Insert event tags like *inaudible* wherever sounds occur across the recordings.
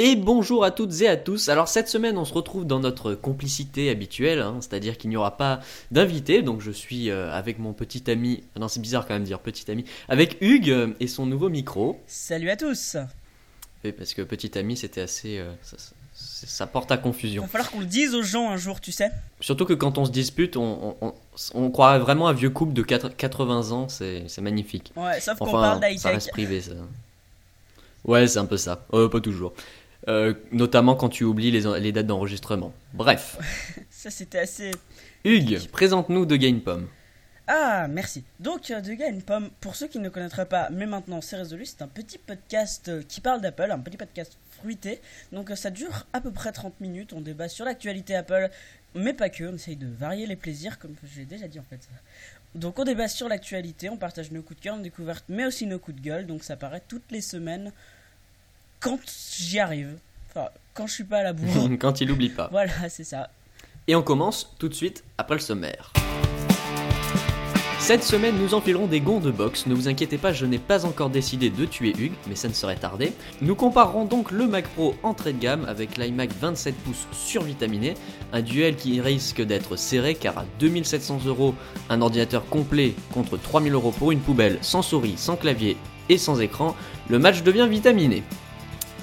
Et bonjour à toutes et à tous. Alors cette semaine, on se retrouve dans notre complicité habituelle, hein, c'est-à-dire qu'il n'y aura pas d'invité. Donc je suis euh, avec mon petit ami, non c'est bizarre quand même de dire petit ami, avec Hugues euh, et son nouveau micro. Salut à tous. Oui, parce que petit ami, c'était assez, euh, ça, ça- ça porte à Il confusion. va falloir qu'on le dise aux gens un jour, tu sais. Surtout que quand on se dispute, on, on, on, on croirait vraiment à un vieux couple de 4 80 ans. C'est magnifique. Ouais, sauf qu'on parle ça d'high-tech. reste privé, ça. Ouais, c'est un peu ça. Pas toujours. Euh, notamment quand tu oublies les, les dates d'enregistrement. Bref. *laughs* Ça, c'était assez. Hugues, présente-nous de Gamepom. Ah, merci. Donc, euh, De une pomme, pour ceux qui ne connaîtraient pas, mais maintenant c'est résolu, c'est un petit podcast euh, qui parle d'Apple, un petit podcast fruité. Donc, ça dure à peu près 30 minutes. On débat sur l'actualité Apple, mais pas que. On essaye de varier les plaisirs, comme j'ai déjà dit en fait. Donc, on débat sur l'actualité, on partage nos coups de cœur, nos découvertes, mais aussi nos coups de gueule. Donc, ça paraît toutes les semaines quand j'y arrive. Enfin, quand je suis pas à la bourre. *laughs* quand il oublie pas. voilà, c'est ça. Et on commence tout de suite après le sommaire. Cette semaine, nous enfilerons des gonds de boxe. Ne vous inquiétez pas, je n'ai pas encore décidé de tuer Hugues, mais ça ne serait tardé. Nous comparerons donc le Mac Pro entrée de gamme avec l'iMac 27 pouces survitaminé, un duel qui risque d'être serré car à 2700 euros, un ordinateur complet contre 3000 euros pour une poubelle sans souris, sans clavier et sans écran, le match devient vitaminé.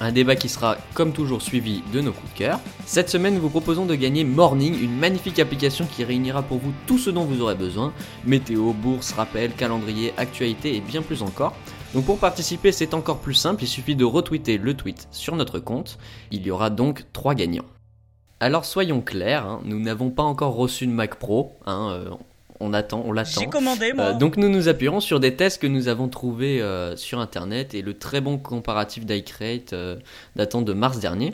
Un débat qui sera comme toujours suivi de nos coups de cœur. Cette semaine, nous vous proposons de gagner Morning, une magnifique application qui réunira pour vous tout ce dont vous aurez besoin météo, bourse, rappel, calendrier, actualité et bien plus encore. Donc pour participer, c'est encore plus simple, il suffit de retweeter le tweet sur notre compte. Il y aura donc trois gagnants. Alors soyons clairs, hein, nous n'avons pas encore reçu de Mac Pro, hein, euh, on attend, on l'attend. J'ai commandé, moi. Euh, donc nous nous appuierons sur des tests que nous avons trouvés euh, sur internet et le très bon comparatif d'iCrate euh, datant de mars dernier.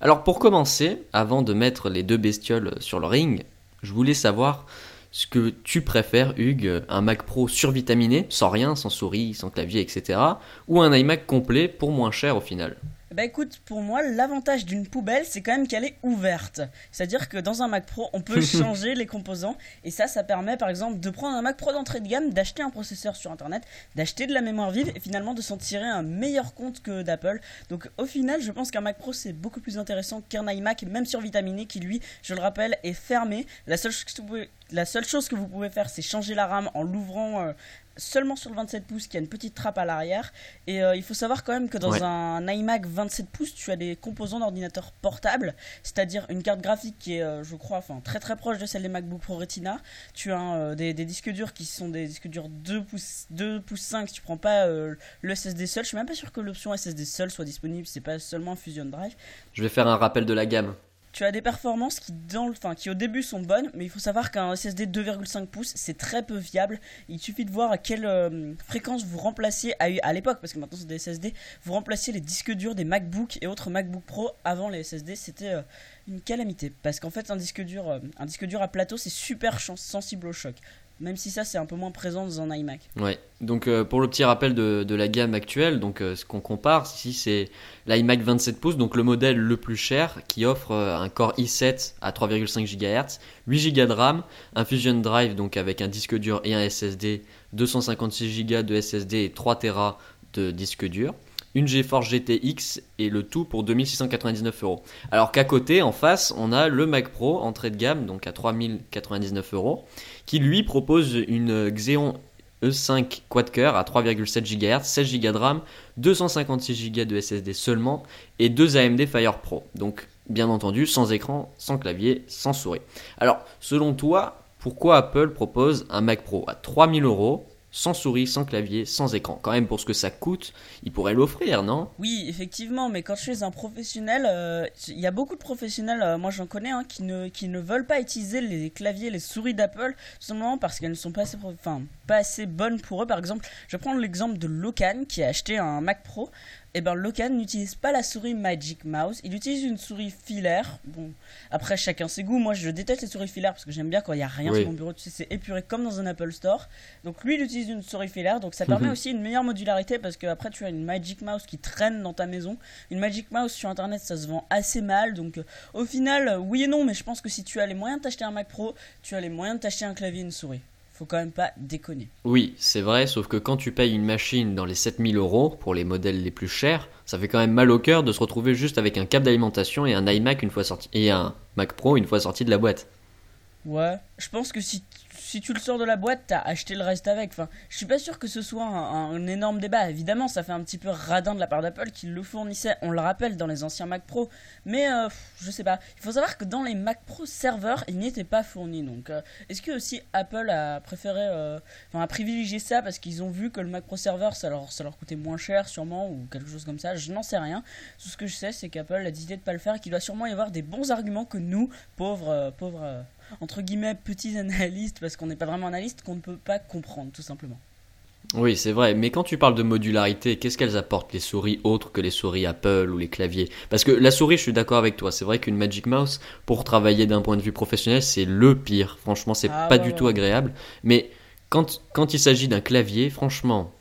Alors pour commencer, avant de mettre les deux bestioles sur le ring, je voulais savoir ce que tu préfères Hugues, un Mac Pro survitaminé, sans rien, sans souris, sans clavier, etc. ou un iMac complet pour moins cher au final? Bah écoute, pour moi, l'avantage d'une poubelle, c'est quand même qu'elle est ouverte. C'est-à-dire que dans un Mac Pro, on peut *laughs* changer les composants. Et ça, ça permet par exemple de prendre un Mac Pro d'entrée de gamme, d'acheter un processeur sur Internet, d'acheter de la mémoire vive et finalement de s'en tirer un meilleur compte que d'Apple. Donc au final, je pense qu'un Mac Pro, c'est beaucoup plus intéressant qu'un iMac, même survitaminé, qui lui, je le rappelle, est fermé. La seule chose que vous pouvez, la seule chose que vous pouvez faire, c'est changer la RAM en l'ouvrant... euh, seulement sur le 27 pouces qui a une petite trappe à l'arrière et euh, il faut savoir quand même que dans Ouais. un iMac 27 pouces tu as des composants d'ordinateur portable c'est-à-dire une carte graphique qui est euh, je crois enfin très très proche de celle des MacBook Pro Retina tu as euh, des, des disques durs qui sont des disques durs 2 pouces 2 pouces 5 si tu prends pas le SSD seul je suis même pas sûr que l'option SSD seul soit disponible c'est pas seulement Fusion Drive Je vais faire un rappel de la gamme. Tu as des performances qui, au début sont bonnes, mais il faut savoir qu'un SSD 2,5 pouces c'est très peu fiable. Il suffit de voir à quelle euh, fréquence vous remplaciez à, l'époque, parce que maintenant c'est des SSD, vous remplaciez les disques durs des MacBook et autres MacBook Pro. Avant les SSD, c'était euh, une calamité, parce qu'en fait un disque dur, euh, un disque dur à plateau c'est super sensible au choc. Même si ça c'est un peu moins présent dans un iMac. Ouais. Donc euh, pour le petit rappel de, la gamme actuelle, donc euh, ce qu'on compare ici c'est l'iMac 27 pouces, donc le modèle le plus cher qui offre euh, un Core i7 à 3,5 GHz, 8 Go de RAM, un Fusion Drive donc avec un disque dur et un SSD, 256 Go de SSD et 3 Tera de disque dur. Une GeForce GTX et le tout pour 2699 euros. Alors qu'à côté, en face, on a le Mac Pro entrée de gamme, donc à 3099 euros, qui lui propose une Xeon E5 quad-core à 3,7 GHz, 16 Go de RAM, 256 Go de SSD seulement et deux AMD Fire Pro. Donc bien entendu sans écran, sans clavier, sans souris. Alors selon toi, pourquoi Apple propose un Mac Pro à 3000 euros sans souris, sans clavier, sans écran Quand même pour ce que ça coûte, il pourrait l'offrir, non? Oui, effectivement, mais quand je suis un professionnel, euh, il y a beaucoup de professionnels, euh, moi j'en connais, hein, qui, ne, qui ne veulent pas utiliser les claviers, les souris d'Apple, tout simplement parce qu'elles ne sont pas assez, pas assez bonnes pour eux. Par exemple, je prendre l'exemple de Locan qui a acheté un Mac Pro. Et ben Locan n'utilise pas la souris Magic Mouse, il utilise une souris filaire. Bon, après chacun ses goûts. Moi je déteste les souris filaires parce que j'aime bien quand il y a rien Oui. sur mon bureau. Tu sais, c'est épuré comme dans un Apple Store. Donc lui il utilise une souris filaire, donc ça *laughs* permet aussi une meilleure modularité parce que après tu as une Magic Mouse qui traîne dans ta maison. Une Magic Mouse sur internet ça se vend assez mal, donc euh, au final euh, oui et non, mais je pense que si tu as les moyens de t'acheter un Mac Pro, tu as les moyens de t'acheter un clavier et une souris. Faut quand même pas déconner. Oui, c'est vrai, sauf que quand tu payes une machine dans les 7000 euros pour les modèles les plus chers, ça fait quand même mal au cœur de se retrouver juste avec un câble d'alimentation et un iMac une fois sorti et un Mac Pro une fois sorti de la boîte. Ouais, je pense que si si tu le sors de la boîte, t'as acheté le reste avec. Enfin, je suis pas sûr que ce soit un, énorme débat. Évidemment, ça fait un petit peu radin de la part d'Apple qui le fournissait, on le rappelle, dans les anciens Mac Pro. Mais euh, je sais pas. Il faut savoir que dans les Mac Pro serveurs, il n'était pas fourni. Donc, euh, est-ce que aussi Apple a préféré, euh, enfin, privilégié ça parce qu'ils ont vu que le Mac Pro serveur, ça leur, ça leur coûtait moins cher, sûrement, ou quelque chose comme ça? Je n'en sais rien. Tout ce que je sais, c'est qu'Apple a décidé de pas le faire et qu'il doit sûrement y avoir des bons arguments que nous, pauvres, pauvres entre guillemets petits analystes, parce qu'on n'est pas vraiment analyste, qu'on ne peut pas comprendre tout simplement. Oui, c'est vrai, mais quand tu parles de modularité, qu'est-ce qu'elles apportent les souris autres que les souris Apple ou les claviers? Parce que la souris, je suis d'accord avec toi, c'est vrai qu'une Magic Mouse, pour travailler d'un point de vue professionnel, c'est le pire. Franchement, c'est ah pas du tout agréable. Mais quand, quand il s'agit d'un clavier, franchement.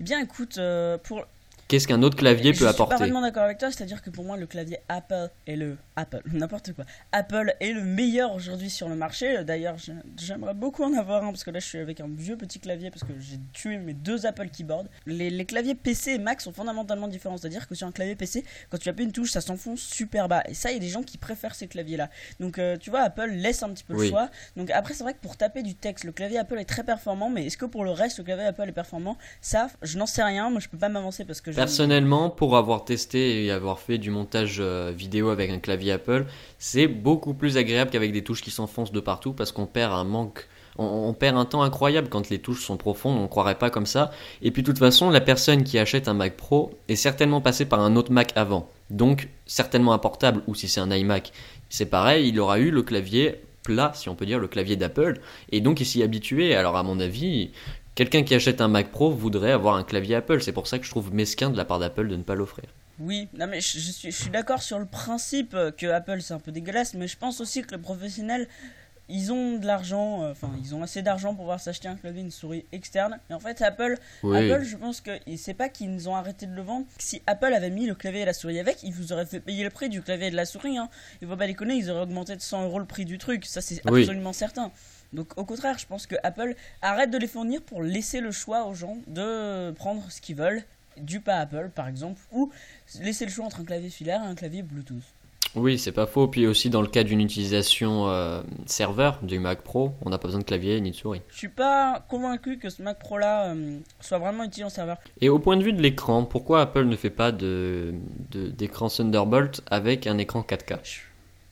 Eh bien, écoute, euh, pour Qu'est-ce qu'un autre clavier peut apporter Je suis pas d'accord avec toi, c'est-à-dire que pour moi le clavier Apple est le Apple, *laughs* n'importe quoi. Apple est le meilleur aujourd'hui sur le marché. D'ailleurs, j'aimerais beaucoup en avoir un parce que là je suis avec un vieux petit clavier parce que j'ai tué mes deux Apple keyboard. Les, claviers PC et Mac sont fondamentalement différents, c'est-à-dire que sur un clavier PC, quand tu appuies une touche, ça s'enfonce super bas. Et ça, il y a des gens qui préfèrent ces claviers-là. Donc euh, tu vois, Apple laisse un petit peu le choix. Donc après, c'est vrai que pour taper du texte, le clavier Apple est très performant, mais est-ce que pour le reste, le clavier Apple est performant? Ça, je n'en sais rien. Moi, je peux pas m'avancer parce que Personnellement, pour avoir testé et avoir fait du montage euh, vidéo avec un clavier Apple, c'est beaucoup plus agréable qu'avec des touches qui s'enfoncent de partout parce qu'on perd un manque on, perd un temps incroyable quand les touches sont profondes, on ne croirait pas comme ça. Et puis de toute façon, la personne qui achète un Mac Pro est certainement passée par un autre Mac avant. Donc certainement un portable, ou si c'est un iMac, c'est pareil, il aura eu le clavier plat, si on peut dire, le clavier d'Apple, et donc il s'y habitué. Alors à mon avis, Quelqu'un qui achète un Mac Pro voudrait avoir un clavier Apple. C'est pour ça que je trouve mesquin de la part d'Apple de ne pas l'offrir. Oui, non mais je, suis, je suis d'accord sur le principe que Apple c'est un peu dégueulasse, mais je pense aussi que le professionnel, ils ont de l'argent, euh, enfin ils ont assez d'argent pour pouvoir s'acheter un clavier, une souris externe. Mais en fait Apple, Apple je pense que c'est pas qu'ils ont arrêté de le vendre. Si Apple avait mis le clavier et la souris avec, ils vous auraient fait payer le prix du clavier et de la souris. Hein. Il faut pas déconner, ils auraient augmenté de 100 euros le prix du truc. Ça c'est absolument certain. Donc au contraire, je pense que Apple arrête de les fournir pour laisser le choix aux gens de prendre ce qu'ils veulent, du pas Apple par exemple, ou laisser le choix entre un clavier filaire et un clavier Bluetooth. Oui, c'est pas faux. Puis aussi dans le cas d'une utilisation euh, serveur du Mac Pro, on n'a pas besoin de clavier ni de souris. Je suis pas convaincu que ce Mac Pro là euh, soit vraiment utile en serveur. Et au point de vue de l'écran, pourquoi Apple ne fait pas de d'écran Thunderbolt avec un écran 4K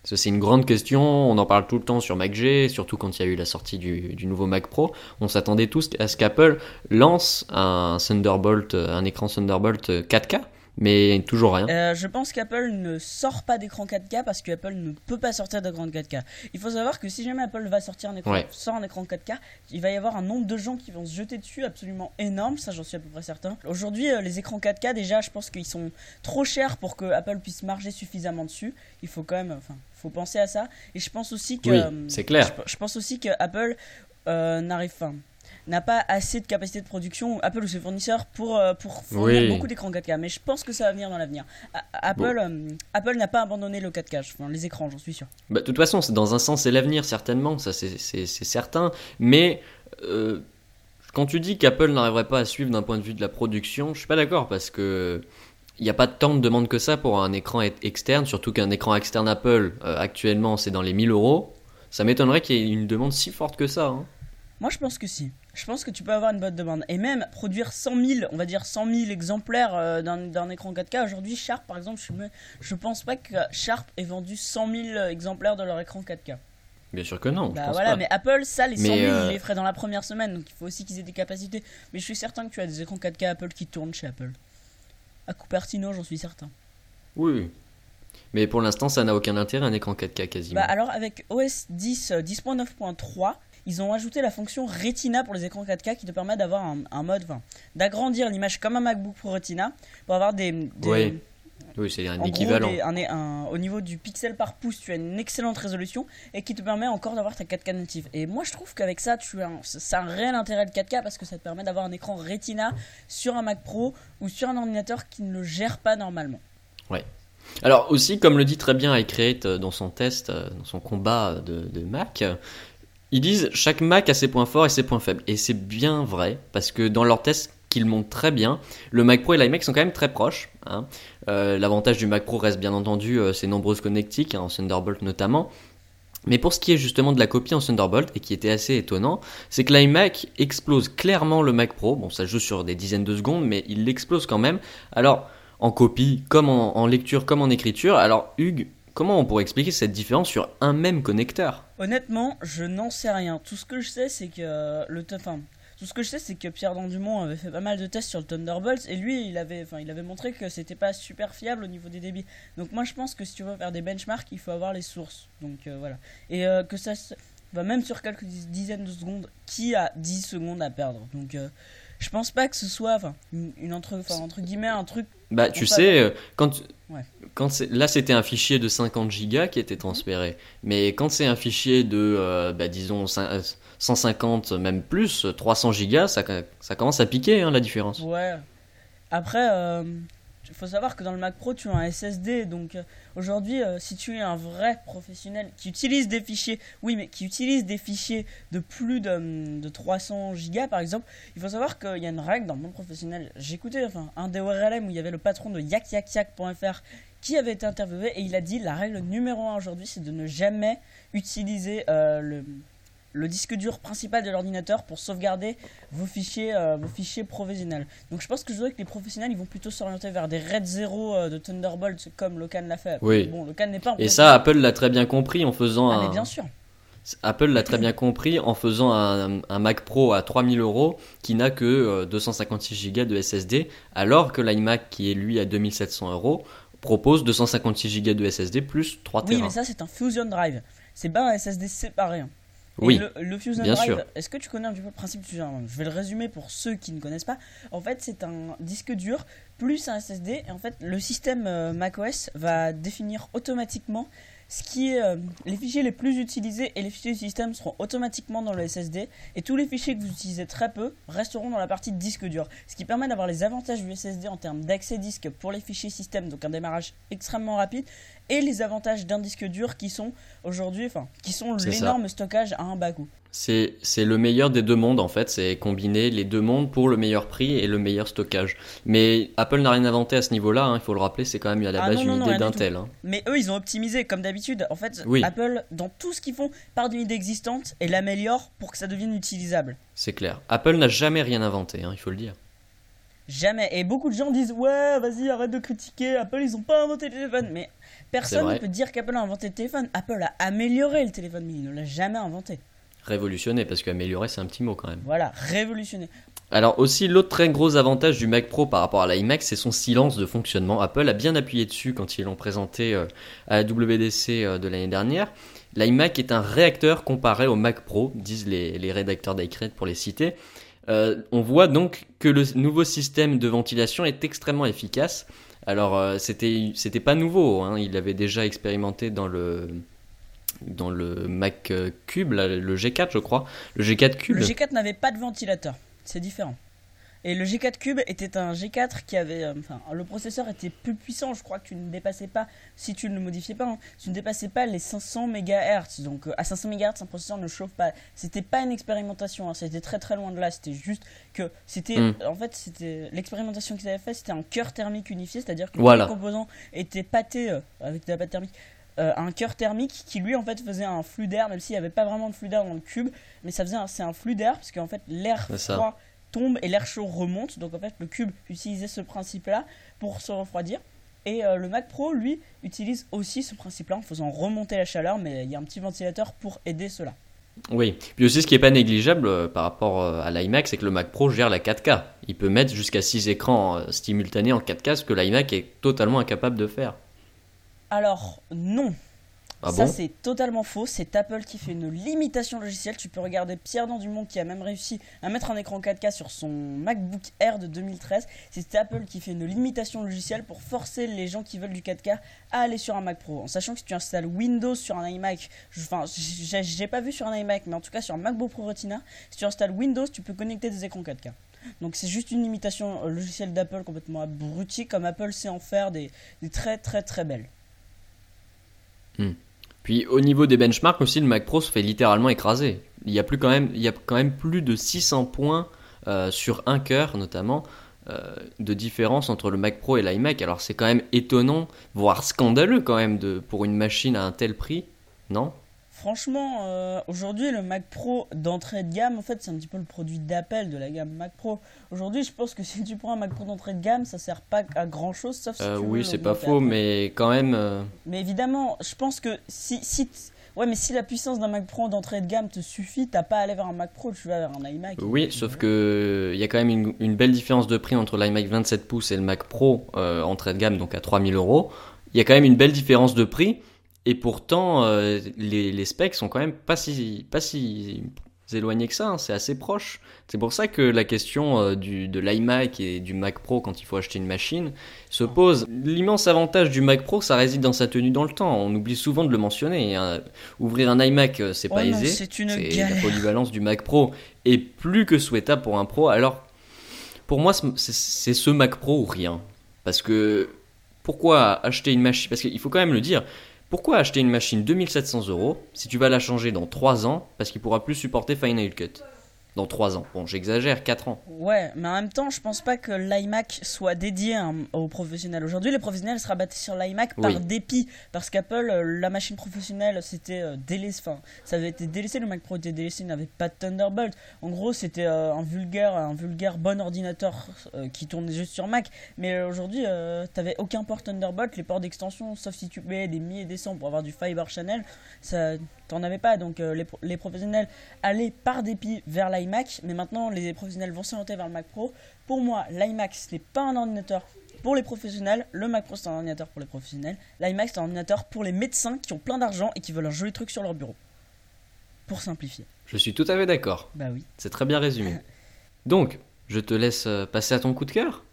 c'est une grande question, on en parle tout le temps sur MacG, surtout quand il y a eu la sortie du, nouveau Mac Pro. On s'attendait tous à ce qu'Apple lance un Thunderbolt, un écran Thunderbolt 4K mais toujours rien. Euh, je pense qu'Apple ne sort pas d'écran 4K parce qu'Apple ne peut pas sortir d'écran 4K. Il faut savoir que si jamais Apple va sortir un écran, sort un écran 4K, il va y avoir un nombre de gens qui vont se jeter dessus absolument énorme, ça j'en suis à peu près certain. Aujourd'hui, euh, les écrans 4K, déjà, je pense qu'ils sont trop chers pour que Apple puisse marger suffisamment dessus. Il faut quand même, enfin, faut penser à ça. Et je pense aussi que, oui, c'est clair. Je, pense aussi que Apple euh, n'arrive pas n'a pas assez de capacité de production, Apple ou ses fournisseurs, pour, euh, pour fournir beaucoup d'écrans 4K. Mais je pense que ça va venir dans l'avenir. Apple, euh, Apple n'a pas abandonné le 4K, enfin, les écrans, j'en suis sûr. Bah, de toute façon, dans un sens, c'est l'avenir, certainement, ça c'est certain. Mais euh, quand tu dis qu'Apple n'arriverait pas à suivre d'un point de vue de la production, je suis pas d'accord parce que. Il n'y a pas tant de demandes que ça pour un écran externe, surtout qu'un écran externe Apple, actuellement, c'est dans les 1000 euros. Ça m'étonnerait qu'il y ait une demande si forte que ça. Hein. Moi, je pense que si. Je pense que tu peux avoir une bonne demande. Et même produire 100 000, on va dire 100 000 exemplaires euh, d'un écran 4K. Aujourd'hui, Sharp, par exemple, je, me, je pense pas que Sharp ait vendu 100 000 exemplaires de leur écran 4K. Bien sûr que non. Bah voilà, mais Apple, ça, les 100 000, euh, ils les feraient dans la première semaine. Donc il faut aussi qu'ils aient des capacités. Mais je suis certain que tu as des écrans 4K Apple qui tournent chez Apple. À Cupertino, j'en suis certain. Oui. Mais pour l'instant, ça n'a aucun intérêt, un écran 4K quasiment. Bah alors, avec OS 10, 10.9.3, ils ont ajouté la fonction Retina pour les écrans 4K qui te permet d'avoir un, mode, enfin, d'agrandir l'image comme un MacBook Pro Retina pour avoir des. oui. Oui, c'est un équivalent. au niveau du pixel par pouce, tu as une excellente résolution et qui te permet encore d'avoir ta 4K native. Et moi, je trouve qu'avec ça, tu as un, un réel intérêt de 4K parce que ça te permet d'avoir un écran Retina sur un Mac Pro ou sur un ordinateur qui ne le gère pas normalement. Ouais. Alors aussi, comme le dit très bien iCreate dans son test, dans son combat de, de Mac, Ils disent chaque Mac a ses points forts et ses points faibles. Et c'est bien vrai, parce que dans leurs tests qu'ils montrent très bien, le Mac Pro et l'iMac sont quand même très proches. hein. Euh, L'avantage du Mac Pro reste bien entendu euh, ses nombreuses connectiques, hein, en Thunderbolt notamment. Mais pour ce qui est justement de la copie en Thunderbolt, et qui était assez étonnant, c'est que l'iMac explose clairement le Mac Pro. Bon, ça joue sur des dizaines de secondes, mais il l'explose quand même. Alors, en copie, comme en, en lecture, comme en écriture. Alors, Hugues, comment on pourrait expliquer cette différence sur un même connecteur? Honnêtement, je n'en sais rien. Tout ce que je sais, c'est que euh, le enfin, tout ce que je sais, c'est que Pierre Dandumont avait fait pas mal de tests sur le Thunderbolt et lui, il avait, enfin, il avait montré que c'était pas super fiable au niveau des débits. Donc moi, je pense que si tu veux faire des benchmarks, il faut avoir les sources. Donc euh, voilà. Et euh, que ça, se- même sur quelques diz- dizaines de secondes, qui a 10 secondes à perdre? Donc je pense pas que ce soit, enfin, une, une entre, entre guillemets, un truc. Bah, tu sais, euh, quand, Ouais. quand là c'était un fichier de 50 gigas qui était transféré, mais quand c'est un fichier de, euh, bah, disons, cin- euh, 150, même plus, 300 gigas, ça, ça commence à piquer hein, la différence. Ouais. Après, il faut savoir que dans le Mac Pro, tu as un SSD. Donc euh, aujourd'hui, euh, si tu es un vrai professionnel qui utilise des fichiers, oui, mais qui utilise des fichiers de plus de, hum, de 300 gigas par exemple, il faut savoir qu'il y a une règle dans le monde professionnel. J'écoutais enfin, un des ORLM où il y avait le patron de yakyakyak.fr qui avait été interviewé et il a dit la règle numéro 1 aujourd'hui, c'est de ne jamais utiliser euh, le le disque dur principal de l'ordinateur pour sauvegarder vos fichiers, euh, vos fichiers professionnels. Donc je pense que je dirais que les professionnels ils vont plutôt s'orienter vers des RAID 0 euh, de Thunderbolt comme Locan l'a fait. Oui. Bon, Locan n'est pas Et ça, Apple l'a très bien compris en faisant Ah, mais un. bien sûr. Apple l'a très bien compris en faisant un, un Mac Pro à 3000 euros qui n'a que euh, 256 Go de SSD, alors que l'iMac qui est lui à 2700 euros propose 256 Go de SSD plus 3 Oui, Tera. mais ça c'est un Fusion Drive. C'est pas un SSD séparé. hein. Oui, le, le Fusion bien Drive, sûr. est-ce que tu connais un petit peu le principe du Fusion Drive Je vais le résumer pour ceux qui ne connaissent pas. En fait, c'est un disque dur plus un SSD. Et en fait, le système euh, macOS va définir automatiquement ce qui est euh, les fichiers les plus utilisés et les fichiers du système seront automatiquement dans le SSD et tous les fichiers que vous utilisez très peu resteront dans la partie disque dur ce qui permet d'avoir les avantages du SSD en termes d'accès disque pour les fichiers système donc un démarrage extrêmement rapide et les avantages d'un disque dur qui sont aujourd'hui enfin qui sont l'énorme stockage à un bas coût C'est le meilleur des deux mondes en fait, c'est combiner les deux mondes pour le meilleur prix et le meilleur stockage. Mais Apple n'a rien inventé à ce niveau-là, hein, il faut le rappeler, c'est quand même à la Ah base non, une non, idée d'Intel. hein. Mais eux, ils ont optimisé comme d'habitude. En fait, Oui. Apple, dans tout ce qu'ils font, part d'une idée existante et l'améliore pour que ça devienne utilisable. C'est clair. Apple n'a jamais rien inventé, hein, il faut le dire. Jamais. Et beaucoup de gens disent Ouais, vas-y, arrête de critiquer. Apple, ils ont pas inventé le téléphone. Mais personne ne peut dire qu'Apple a inventé le téléphone. Apple a amélioré le téléphone, mais il ne l'a jamais inventé. Révolutionné, parce qu'améliorer c'est un petit mot quand même. Voilà, révolutionné. Alors aussi, l'autre très gros avantage du Mac Pro par rapport à l'iMac, c'est son silence de fonctionnement. Apple a bien appuyé dessus quand ils l'ont présenté euh, à la WDC euh, de l'année dernière. L'iMac est un réacteur comparé au Mac Pro, disent les, les rédacteurs d'iCred pour les citer. Euh, on voit donc que le nouveau système de ventilation est extrêmement efficace. Alors euh, c'était pas nouveau, hein, il l'avait déjà expérimenté dans le dans le Mac euh, Cube, le G4 je crois, le G4 Cube. Le G4 n'avait pas de ventilateur. C'est différent. Et le G4 Cube était un G4 qui avait. euh, Enfin, le processeur était plus puissant. Je crois que tu ne dépassais pas, si tu ne le modifiais pas, hein, tu ne dépassais pas les 500 MHz. Donc euh, à 500 MHz, un processeur ne chauffe pas. C'était pas une expérimentation. hein, C'était très très loin de là. C'était juste que c'était. Mm. En fait, c'était l'expérimentation qu'ils avaient fait. C'était un cœur thermique unifié, c'est-à-dire que Voilà. tous les composants étaient pâtés euh, avec de la pâte thermique. euh, un cœur thermique qui lui en fait faisait un flux d'air même s'il n'y avait pas vraiment de flux d'air dans le cube mais ça faisait c'est un flux d'air parce qu'en fait l'air froid tombe et l'air chaud remonte. Donc en fait le cube utilisait ce principe là pour se refroidir. Et euh, le Mac Pro lui utilise aussi ce principe là en faisant remonter la chaleur mais il y a un petit ventilateur pour aider cela. Oui, puis aussi ce qui est pas négligeable euh, par rapport euh, à l'iMac, c'est que le Mac Pro gère la 4K. Il peut mettre jusqu'à 6 écrans simultanés en 4K, ce que l'iMac est totalement incapable de faire. alors non Ah ça bon c'est totalement faux, c'est Apple qui fait une limitation logicielle. Tu peux regarder Pierre Dandumont qui a même réussi à mettre un écran 4K sur son MacBook Air de 2013. C'est Apple qui fait une limitation logicielle pour forcer les gens qui veulent du 4K à aller sur un Mac Pro. En sachant que si tu installes Windows sur un iMac, enfin j'ai pas vu sur un iMac, mais en tout cas sur un MacBook Pro Retina, si tu installes Windows, tu peux connecter des écrans 4K. Donc c'est juste une limitation logicielle d'Apple complètement abrutie, comme Apple sait en faire des, des très très très belles. Puis au niveau des benchmarks aussi, le Mac Pro se fait littéralement écraser. il y a plus quand même, il plus de 600 points euh, sur un cœur notamment euh, de différence entre le Mac Pro et l'iMac. Alors c'est quand même étonnant, voire scandaleux quand même pour une machine à un tel prix, non? Franchement, euh, aujourd'hui, le Mac Pro d'entrée de gamme, en fait, c'est un petit peu le produit d'appel de la gamme Mac Pro. Aujourd'hui, je pense que *laughs* si tu prends un Mac Pro d'entrée de gamme, ça sert pas à grand chose, sauf si tu veux Oui, c'est pas faux, mais quand même. Mais évidemment, je pense que si, ouais, mais si la puissance d'un Mac Pro d'entrée de gamme te suffit, t'as pas à aller vers un Mac Pro, tu vas vers un iMac. Oui, sauf que il y a quand même une, une belle différence de prix entre l'iMac 27 pouces et le Mac Pro euh, entrée de gamme, donc à 3000 euros. Il y a quand même une belle différence de prix, et pourtant euh, les, les specs sont quand même pas si, pas si éloignés que ça, hein, c'est assez proche. C'est pour ça que la question euh, du, de l'iMac et du Mac Pro quand il faut acheter une machine se pose. L'immense avantage du Mac Pro, ça réside dans sa tenue dans le temps. On oublie souvent de le mentionner. hein. Ouvrir un iMac, euh, c'est Oh pas non, aisé. c'est une C'est galère. la polyvalence du Mac Pro est plus que souhaitable pour un pro. Alors, pour moi, c'est ce Mac Pro ou rien. Parce que pourquoi acheter une machine? Parce qu'il faut quand même le dire. Pourquoi acheter une machine 2700 euros si tu vas la changer dans 3 ans parce qu'il pourra plus supporter Final Cut? Dans 3 ans. Bon, j'exagère, 4 ans. Ouais, mais en même temps, je pense pas que l'iMac soit dédié un- aux professionnels. Aujourd'hui, les professionnels sera bâtis sur l'iMac par Oui. dépit, parce qu'Apple, euh, la machine professionnelle, c'était euh, délaissé, enfin, ça avait été délaissé, le Mac Pro était délaissé, il n'avait pas de Thunderbolt. En gros, c'était euh, un vulgaire, un vulgaire bon ordinateur qui tournait juste sur Mac. Mais aujourd'hui, t'avais aucun port Thunderbolt, les ports d'extension, sauf si tu payais des milliers et des cents pour avoir du Fiber Channel, ça, t'en avais pas. Donc euh, les, pro- les professionnels allaient par dépit vers l'iMac, mais maintenant les professionnels vont s'orienter vers le Mac Pro. Pour moi, l'iMac ce n'est pas un ordinateur pour les professionnels, le Mac Pro c'est un ordinateur pour les professionnels, l'iMac c'est un ordinateur pour les médecins qui ont plein d'argent et qui veulent un joli truc sur leur bureau. Pour simplifier. Je suis tout à fait d'accord. Bah oui. C'est très bien résumé. *laughs* Donc, je te laisse euh, passer à ton coup de cœur.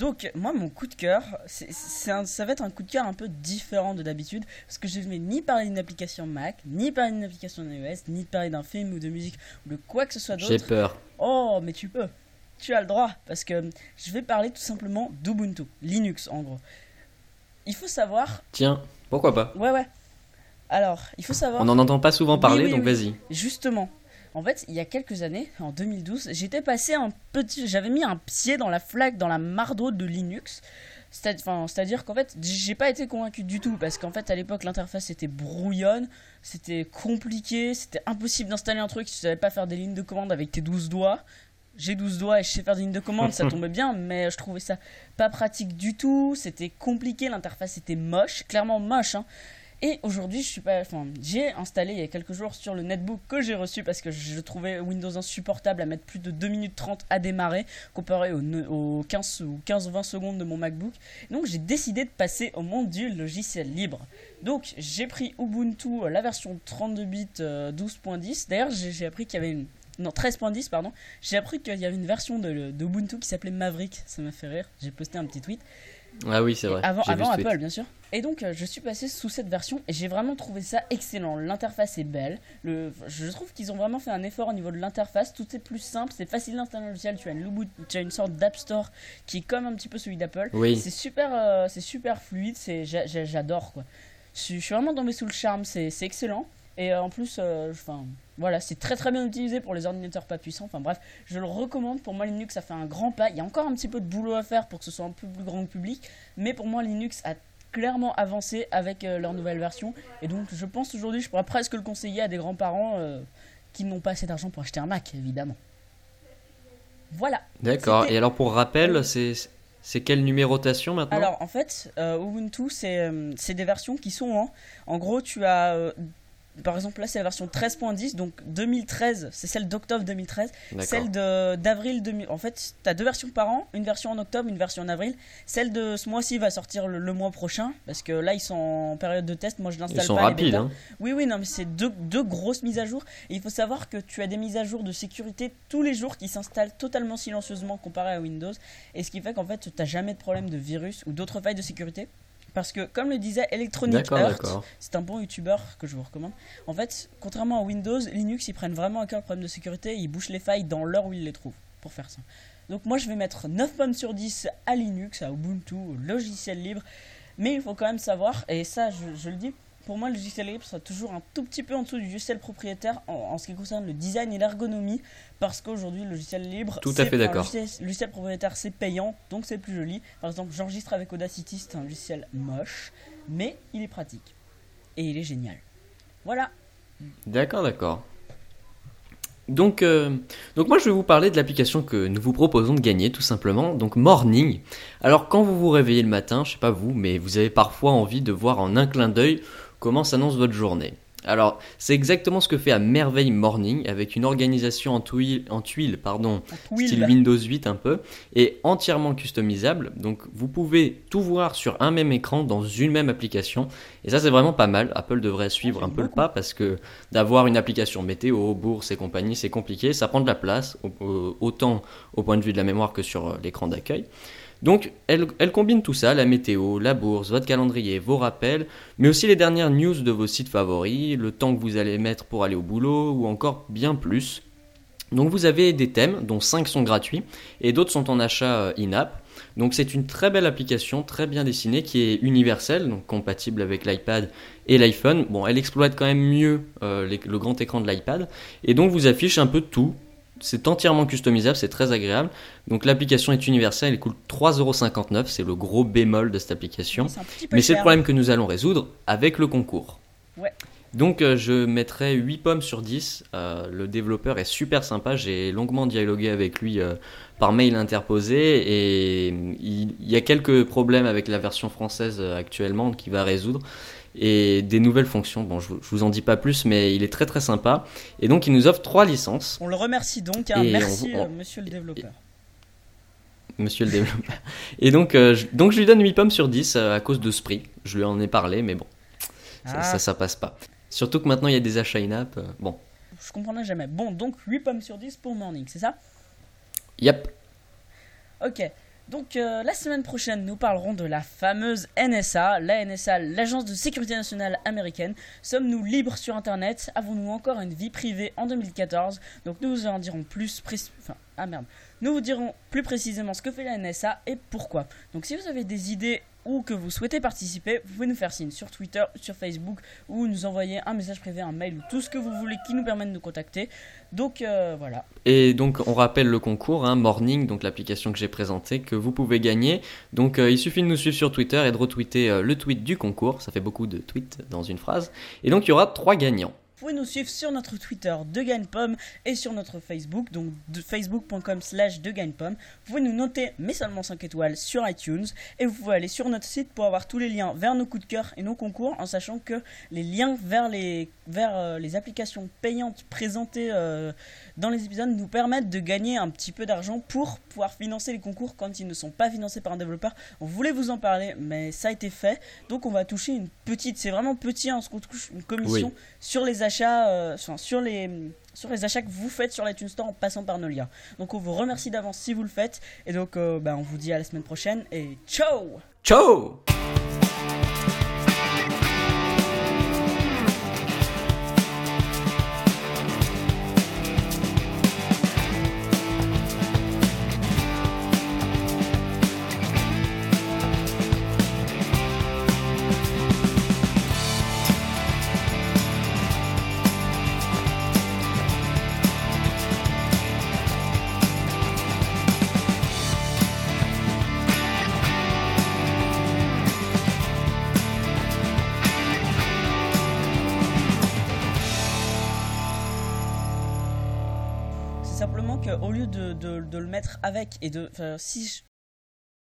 Donc, moi, mon coup de cœur, c'est, c'est un- ça va être un coup de cœur un peu différent de d'habitude, parce que je ne vais ni parler d'une application Mac, ni parler d'une application iOS, ni parler d'un film ou de musique, ou de quoi que ce soit J'ai d'autre. peur. Oh, mais tu peux. Tu as le droit. Parce que je vais parler tout simplement d'Ubuntu. Linux, en gros. Il faut savoir. Tiens, pourquoi pas? Ouais, ouais. Alors, il faut savoir. On n'en entend pas souvent Oui, parler, oui, donc oui. vas-y. Justement. En fait, il y a quelques années, en 2012, j'étais passé un petit. J'avais mis un pied dans la flaque, dans la mare d'eau de Linux. C'est-à-dire qu'en fait, j'ai pas été convaincu du tout. Parce qu'en fait, à l'époque, l'interface était brouillonne, c'était compliqué, c'était impossible d'installer un truc si tu savais pas faire des lignes de commande avec tes 12 doigts. J'ai 12 doigts et je sais faire des lignes de commande, ça *laughs* tombait bien, mais je trouvais ça pas pratique du tout. C'était compliqué, l'interface était moche, clairement moche. Hein. Et aujourd'hui, je suis pas, enfin, j'ai installé il y a quelques jours sur le netbook que j'ai reçu parce que je trouvais Windows insupportable à mettre plus de 2 minutes 30 à démarrer comparé aux, aux 15 ou 15-20 secondes de mon MacBook. Donc j'ai décidé de passer au monde du logiciel libre. Donc j'ai pris Ubuntu, euh, la version 32 bits euh, 12.10. D'ailleurs, j'ai appris qu'il y avait une non 13.10 pardon. J'ai appris qu'il y avait une version de, de qui s'appelait Maverick. Ça m'a fait rire. J'ai posté un petit tweet. Ah oui, c'est vrai. Avant. Apple, bien sûr. Et donc, euh, je suis passé sous cette version et j'ai vraiment trouvé ça excellent. L'interface est belle. Le, je trouve qu'ils ont vraiment fait un effort au niveau de l'interface. Tout est plus simple, c'est facile d'installer un logiciel. Tu as une, tu as une sorte d'App Store qui est comme un petit peu celui d'Apple. Oui. C'est super, euh, c'est super fluide. C'est, j'a- j'a- j'adore quoi. Je, suis- je suis vraiment tombé sous le charme. C'est, excellent. Et euh, en plus, euh, enfin, voilà, c'est très très bien utilisé pour les ordinateurs pas puissants. Enfin bref, je le recommande. Pour moi, Linux, ça fait un grand pas. Il y a encore un petit peu de boulot à faire pour que ce soit un peu plus grand public. Mais pour moi, Linux a clairement avancé avec euh, leur nouvelle version. Et donc, je pense aujourd'hui, je pourrais presque le conseiller à des grands-parents euh, qui n'ont pas assez d'argent pour acheter un Mac, évidemment. Voilà. D'accord. Et alors, pour rappel, c'est c'est quelle numérotation maintenant? Alors, en fait, euh, Ubuntu, c'est euh, des versions qui sont en. En gros, tu as. euh, par exemple, là, c'est la version 13.10, donc 2013, c'est celle d'octobre 2013. D'accord. Celle de- d'avril 2000. En fait, tu as deux versions par an, une version en octobre, une version en avril. Celle de ce mois-ci va sortir le, le mois prochain, parce que là, ils sont en période de test. Moi, je Ils l'installe sont pas. les rapides, bêtas. hein. Oui, oui, non, mais c'est deux, deux grosses mises à jour. Et il faut savoir que tu as des mises à jour de sécurité tous les jours qui s'installent totalement silencieusement comparé à Windows. Et ce qui fait qu'en fait, tu n'as jamais de problème de virus ou d'autres failles de sécurité. Parce que, comme le disait Electronic d'accord. c'est un bon youtubeur que je vous recommande. En fait, contrairement à Windows, Linux, ils prennent vraiment à cœur le problème de sécurité. Ils bouchent les failles dans l'heure où ils les trouvent, pour faire ça. Donc moi, je vais mettre 9 pommes sur 10 à Linux, à Ubuntu, au logiciel libre. Mais il faut quand même savoir, et ça, je, je le dis, pour moi, le logiciel libre sera toujours un tout petit peu en dessous du logiciel propriétaire en, ce qui concerne le design et l'ergonomie, parce qu'aujourd'hui, le logiciel libre, tout à fait d'accord. Le logiciel, propriétaire, c'est payant, donc c'est plus joli. Par exemple, j'enregistre avec Audacity, c'est un logiciel moche, mais il est pratique et il est génial. Voilà. D'accord, d'accord. Donc, euh, donc moi je vais vous parler de l'application que nous vous proposons de gagner tout simplement, donc Morning. Alors quand vous vous réveillez le matin, je sais pas vous, mais vous avez parfois envie de voir en un clin d'œil comment s'annonce votre journée. Alors, c'est exactement ce que fait à merveille Morning, avec une organisation en tuile, en tuile pardon, style Windows 8 un peu, et entièrement customisable. Donc, vous pouvez tout voir sur un même écran dans une même application. Et ça, c'est vraiment pas mal. Apple devrait suivre un peu le pas, parce que d'avoir une application météo, bourse et compagnie, c'est compliqué. Ça prend de la place, autant au point de vue de la mémoire que sur euh, l'écran d'accueil. Donc elle, combine tout ça, la météo, la bourse, votre calendrier, vos rappels, mais aussi les dernières news de vos sites favoris, le temps que vous allez mettre pour aller au boulot, ou encore bien plus. Donc vous avez des thèmes, dont 5 sont gratuits, et d'autres sont en achat euh, in-app. Donc c'est une très belle application, très bien dessinée, qui est universelle, donc compatible avec l'iPad et l'iPhone. Bon, elle exploite quand même mieux euh, le grand écran de l'iPad, et donc vous affiche un peu tout, c'est entièrement customisable, c'est très agréable. Donc l'application est universelle, elle coûte 3,59€, c'est le gros bémol de cette application. Mais c'est le problème que nous allons résoudre avec le concours. Donc euh, je mettrai 8 pommes sur 10. Euh, le développeur est super sympa, j'ai longuement dialogué avec lui euh, par mail interposé et il, y a quelques problèmes avec la version française actuellement qu'il va résoudre et des nouvelles fonctions. Bon, je, vous en dis pas plus, mais il est très très sympa. Et donc, il nous offre trois licences. On le remercie donc. Hein. Merci, euh, monsieur le développeur. monsieur le développeur. Et donc, euh, je, donc, je lui donne 8 pommes sur 10 euh, à cause de ce prix. Je lui en ai parlé, mais bon, ça, ça, ça, passe pas. Surtout que maintenant, il y a des achats in-app. bon. Je comprendrai jamais. Bon, donc 8 pommes sur 10 pour Morning, c'est ça? Yep. Ok. Donc euh, la semaine prochaine, nous parlerons de la fameuse NSA, la NSA, l'agence de sécurité nationale américaine. Sommes-nous libres sur Internet? Avons-nous encore une vie privée en 2014 Donc nous vous en dirons plus enfin, ah merde. Nous vous dirons plus précisément ce que fait la NSA et pourquoi. Donc si vous avez des idées ou que vous souhaitez participer, vous pouvez nous faire signe sur Twitter, sur Facebook ou nous envoyer un message privé, un mail ou tout ce que vous voulez qui nous permet de nous contacter. Donc euh, voilà. Et donc on rappelle le concours, hein, Morning, donc l'application que j'ai présentée, que vous pouvez gagner. Donc euh, il suffit de nous suivre sur Twitter et de retweeter euh, le tweet du concours. Ça fait beaucoup de tweets dans une phrase. Et donc il y aura trois gagnants. Vous pouvez nous suivre sur notre Twitter de Pomme et sur notre Facebook, donc facebook.com slash de Vous pouvez nous noter, mais seulement 5 étoiles, sur iTunes. Et vous pouvez aller sur notre site pour avoir tous les liens vers nos coups de cœur et nos concours, en sachant que les liens vers les, vers, euh, les applications payantes présentées euh, dans les épisodes nous permettent de gagner un petit peu d'argent pour pouvoir financer les concours quand ils ne sont pas financés par un développeur. On voulait vous en parler, mais ça a été fait. Donc on va toucher une petite, c'est vraiment petit, hein, qu'on touche une commission sur les achats, euh, sur, les, sur les achats que vous faites sur l'iTunes Store en passant par nos liens. Donc on vous remercie d'avance si vous le faites. Et donc euh, bah, on vous dit à la semaine prochaine et ciao Ciao avec et de. Si